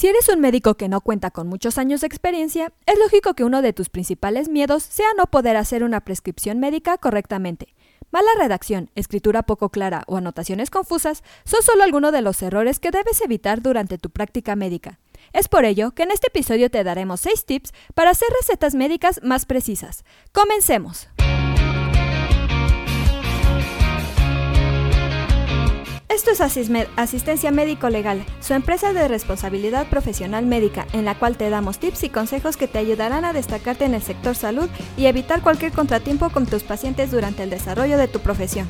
Si eres un médico que no cuenta con muchos años de experiencia, es lógico que uno de tus principales miedos sea no poder hacer una prescripción médica correctamente. Mala redacción, escritura poco clara o anotaciones confusas son solo algunos de los errores que debes evitar durante tu práctica médica. Es por ello que en este episodio te daremos 6 tips para hacer recetas médicas más precisas. Comencemos. Esto es Asistencia Médico Legal, su empresa de responsabilidad profesional médica, en la cual te damos tips y consejos que te ayudarán a destacarte en el sector salud y evitar cualquier contratiempo con tus pacientes durante el desarrollo de tu profesión.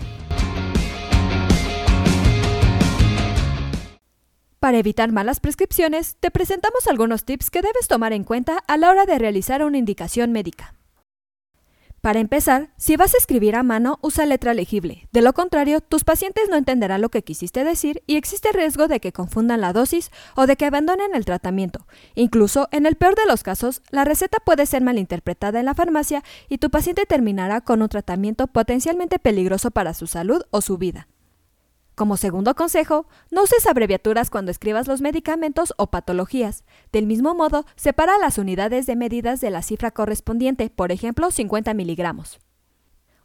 Para evitar malas prescripciones, te presentamos algunos tips que debes tomar en cuenta a la hora de realizar una indicación médica. Para empezar, si vas a escribir a mano, usa letra legible. De lo contrario, tus pacientes no entenderán lo que quisiste decir y existe riesgo de que confundan la dosis o de que abandonen el tratamiento. Incluso, en el peor de los casos, la receta puede ser malinterpretada en la farmacia y tu paciente terminará con un tratamiento potencialmente peligroso para su salud o su vida. Como segundo consejo, no uses abreviaturas cuando escribas los medicamentos o patologías. Del mismo modo, separa las unidades de medidas de la cifra correspondiente, por ejemplo, 50 miligramos.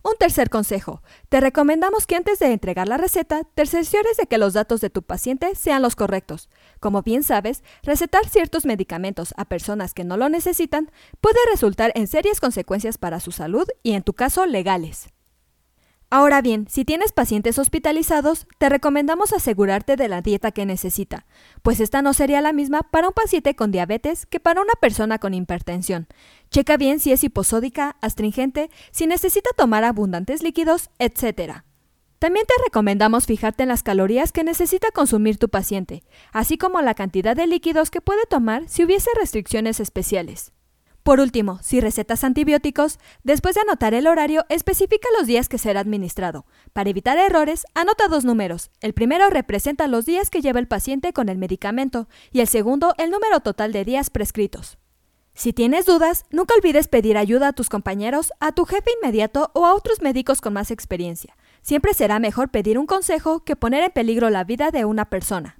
Un tercer consejo. Te recomendamos que antes de entregar la receta, te cerciores de que los datos de tu paciente sean los correctos. Como bien sabes, recetar ciertos medicamentos a personas que no lo necesitan puede resultar en serias consecuencias para su salud y, en tu caso, legales. Ahora bien, si tienes pacientes hospitalizados, te recomendamos asegurarte de la dieta que necesita, pues esta no sería la misma para un paciente con diabetes que para una persona con hipertensión. Checa bien si es hiposódica, astringente, si necesita tomar abundantes líquidos, etc. También te recomendamos fijarte en las calorías que necesita consumir tu paciente, así como la cantidad de líquidos que puede tomar si hubiese restricciones especiales. Por último, si recetas antibióticos, después de anotar el horario, especifica los días que será administrado. Para evitar errores, anota dos números. El primero representa los días que lleva el paciente con el medicamento y el segundo el número total de días prescritos. Si tienes dudas, nunca olvides pedir ayuda a tus compañeros, a tu jefe inmediato o a otros médicos con más experiencia. Siempre será mejor pedir un consejo que poner en peligro la vida de una persona.